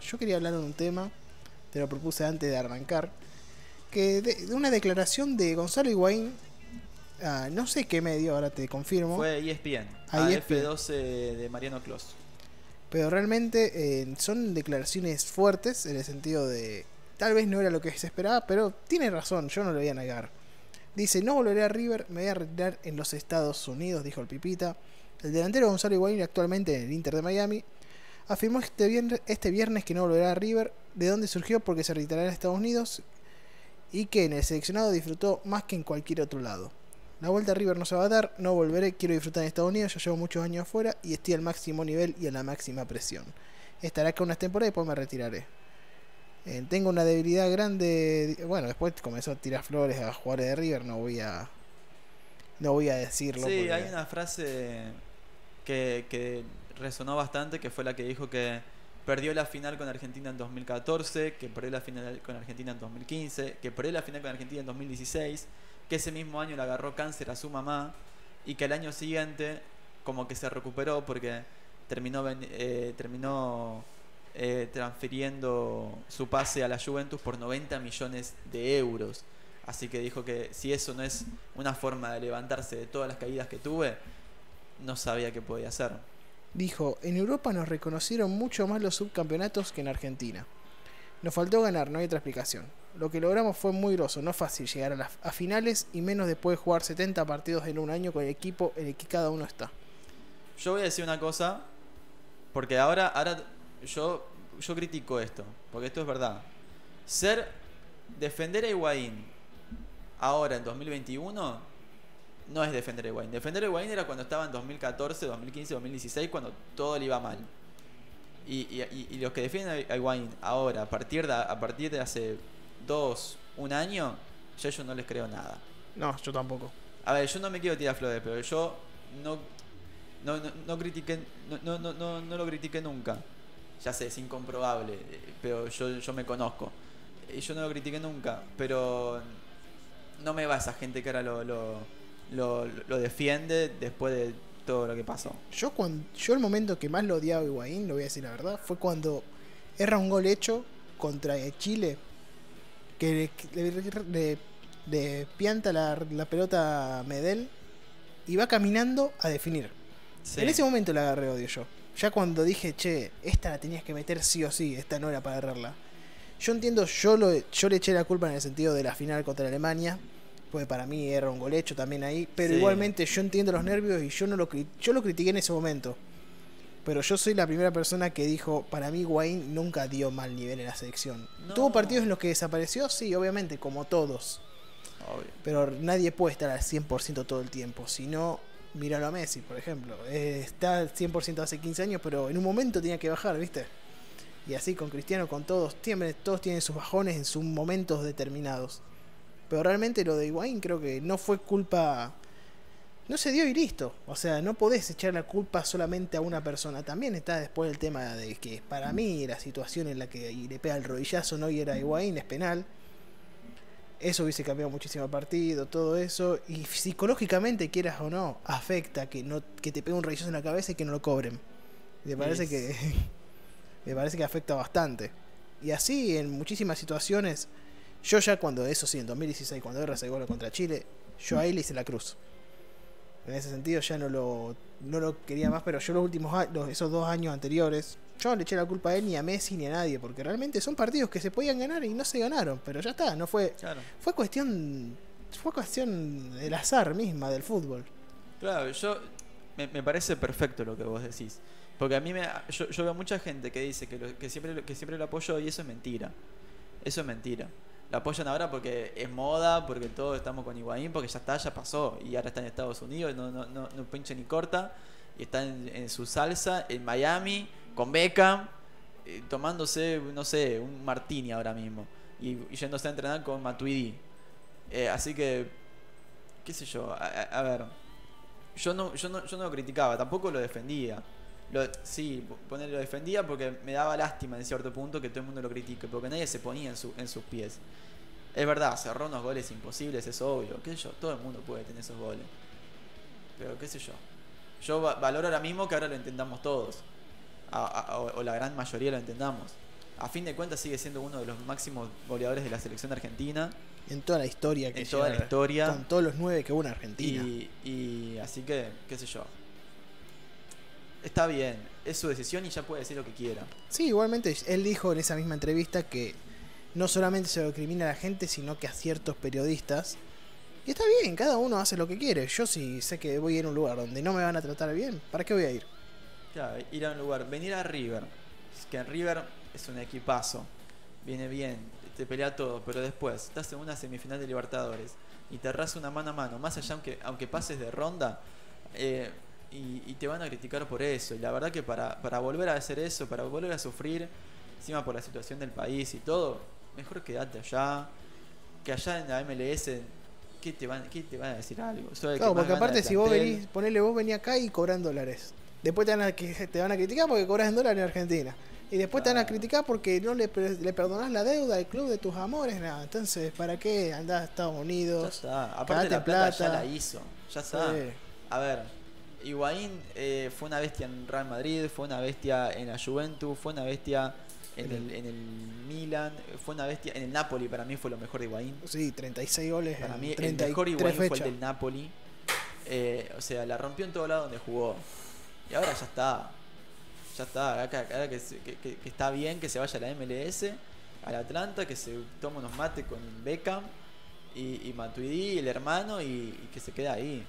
Yo quería hablar de un tema, te lo propuse antes de arrancar, que de, una declaración de Gonzalo Higuaín, no sé qué medio, ahora te confirmo. Fue ESPN, a F12 de Mariano Clos. Pero realmente eh, son declaraciones fuertes en el sentido de, tal vez no era lo que se esperaba, pero tiene razón, yo no lo voy a negar. Dice, no volveré a River, me voy a retirar en los Estados Unidos, dijo el Pipita. El delantero Gonzalo Higuaín actualmente en el Inter de Miami afirmó este viernes, este viernes que no volverá a River, de dónde surgió porque se retirará en Estados Unidos y que en el seleccionado disfrutó más que en cualquier otro lado. La vuelta a River no se va a dar, no volveré, quiero disfrutar en Estados Unidos, ya llevo muchos años afuera y estoy al máximo nivel y a la máxima presión. Estaré acá unas temporadas y después me retiraré. Eh, tengo una debilidad grande, bueno, después comenzó a tirar flores a jugadores de River, no voy a no voy a decirlo. Sí, hay una frase que, que resonó bastante, que fue la que dijo que perdió la final con Argentina en 2014, que perdió la final con Argentina en 2015, que perdió la final con Argentina en 2016, que ese mismo año le agarró cáncer a su mamá y que el año siguiente como que se recuperó porque terminó, eh, terminó eh, transfiriendo su pase a la Juventus por 90 millones de euros. Así que dijo que si eso no es una forma de levantarse de todas las caídas que tuve, no sabía qué podía hacer. Dijo, en Europa nos reconocieron mucho más los subcampeonatos que en Argentina. Nos faltó ganar, no hay otra explicación. Lo que logramos fue muy groso, no fácil llegar a, las, finales y menos después de jugar 70 partidos en un año con el equipo en el que cada uno está. Yo voy a decir una cosa, porque ahora, ahora yo, yo critico esto, porque esto es verdad. Ser, defender a Higuaín ahora en 2021 no es defender a Higuaín. Defender a Higuaín era cuando estaba en 2014, 2015, 2016, cuando todo le iba mal. Y, y, los que defienden a Higuaín ahora, a partir, de, a partir de hace dos, un año, yo a ellos no les creo nada. No, yo tampoco. A ver, yo no me quiero tirar flores, pero yo no, no, no, no critiqué, no, no, no, no, lo critiqué nunca. Ya sé, es incomprobable, pero yo, yo me conozco. Y yo no lo critiqué nunca, pero no me va esa gente que ahora lo, lo lo, defiende después de todo lo que pasó. Yo cuando yo el momento que más lo odiaba a Higuaín, lo voy a decir la verdad, fue cuando erra un gol hecho contra Chile que le, pianta la, pelota a Medel y va caminando a definir. En ese momento la agarré odio yo. Ya cuando dije, che, esta la tenías que meter sí o sí, esta no era para agarrarla. Yo entiendo, yo, lo, yo le eché la culpa en el sentido de la final contra Alemania, pues para mí era un gol hecho también ahí, pero igualmente yo entiendo los nervios y yo no lo yo lo critiqué en ese momento. Pero yo soy la primera persona que dijo, para mí Wayne nunca dio mal nivel en la selección. ¿Tuvo partidos en los que desapareció? Sí, obviamente, como todos. Pero nadie puede estar al 100% todo el tiempo. Si no, míralo a Messi, por ejemplo. Eh, está al 100% hace 15 años, pero en un momento tenía que bajar, ¿viste? Y así con Cristiano, con todos, todos tienen sus bajones en sus momentos determinados. Pero realmente lo de Higuaín creo que no fue culpa. No se dio y listo. O sea, no podés echar la culpa solamente a una persona. También está después el tema de que para mí la situación en la que le pega el rodillazo no y era Higuaín, es penal. Eso hubiese cambiado muchísimo el partido, todo eso. Y psicológicamente, quieras o no, afecta que, no, que te pegue un rodillazo en la cabeza y que no lo cobren. Me parece que. me parece que afecta bastante. Y así en muchísimas situaciones yo ya cuando, eso sí, en 2016, cuando R se gol contra Chile, yo ahí le hice la cruz. En ese sentido ya no lo, no lo quería más, pero yo los últimos años, esos dos años anteriores, yo no le eché la culpa a él ni a Messi ni a nadie, porque realmente son partidos que se podían ganar y no se ganaron, pero ya está, no fue, fue cuestión, fue cuestión del azar misma del fútbol. Claro, yo me, parece perfecto lo que vos decís, porque a mí me, yo, yo veo mucha gente que dice que, que siempre que siempre lo apoyo y eso es mentira, eso es mentira la apoyan ahora porque es moda, porque todos estamos con Higuaín, porque ya está, ya pasó. Y ahora está en Estados Unidos, no, no, no, no pincha ni corta. Y está en, su salsa, en Miami, con Beckham, eh, tomándose, no sé, un martini ahora mismo. Y, yéndose a entrenar con Matuidi. Eh, así que, qué sé yo, a, ver. Yo no, yo, no, yo no lo criticaba, tampoco lo defendía. Lo, sí, poner, lo defendía porque me daba lástima en cierto punto que todo el mundo lo critique, porque nadie se ponía en, su, en sus pies. Es verdad, cerró unos goles imposibles, es obvio. ¿Qué sé yo? Todo el mundo puede tener esos goles. Pero qué sé yo. Yo valoro ahora mismo que ahora lo entendamos todos. o, la gran mayoría lo entendamos. a fin de cuentas sigue siendo uno de los máximos goleadores de la selección argentina. En toda la historia que En toda la historia. Con todos los nueve que hubo en Argentina. Y, y así que, qué sé yo. Está bien, es su decisión y ya puede decir lo que quiera. Sí, igualmente él dijo en esa misma entrevista que no solamente se lo crimina a la gente, sino que a ciertos periodistas. Y está bien, cada uno hace lo que quiere. Yo si sé que voy a ir a un lugar donde no me van a tratar bien, ¿para qué voy a ir? Claro, ir a un lugar, venir a River, es que en River es un equipazo, viene bien, te pelea todo, pero después estás en una semifinal de Libertadores y te arrasa una mano a mano, más allá aunque, aunque pases de ronda, eh, y, y te van a criticar por eso. Y la verdad que para, para volver a hacer eso, para volver a sufrir, encima por la situación del país y todo, mejor quedate allá, que allá en la MLS, ¿qué te van, qué te van a decir algo? Que Claro, porque aparte si vos venís, ponele vos venís acá y cobran dólares. Después te van a, te van a criticar porque cobras en dólares en Argentina. Y después te van a criticar porque no le, le perdonás la deuda al club de tus amores. Nada. Entonces, ¿para qué andás a Estados Ya Unidos? está. Aparte la plata, ya la hizo. Ya está. Sí. A ver, Higuaín eh, fue una bestia en Real Madrid, fue una bestia en la Juventus, fue una bestia en el, en el Milan, fue una bestia en el Napoli, para mí fue lo mejor de Higuaín. Sí, 36 goles Para mí el 33 mejor Higuaín fue el del Napoli. Eh, o sea, la rompió en todo lado donde jugó. Y ahora ya está. Ya está. Ahora que, ahora que que- que- que está bien que se vaya a la MLS, al Atlanta, que se tome unos mates con Beckham y, y Matuidi, el hermano, y, y que se quede ahí.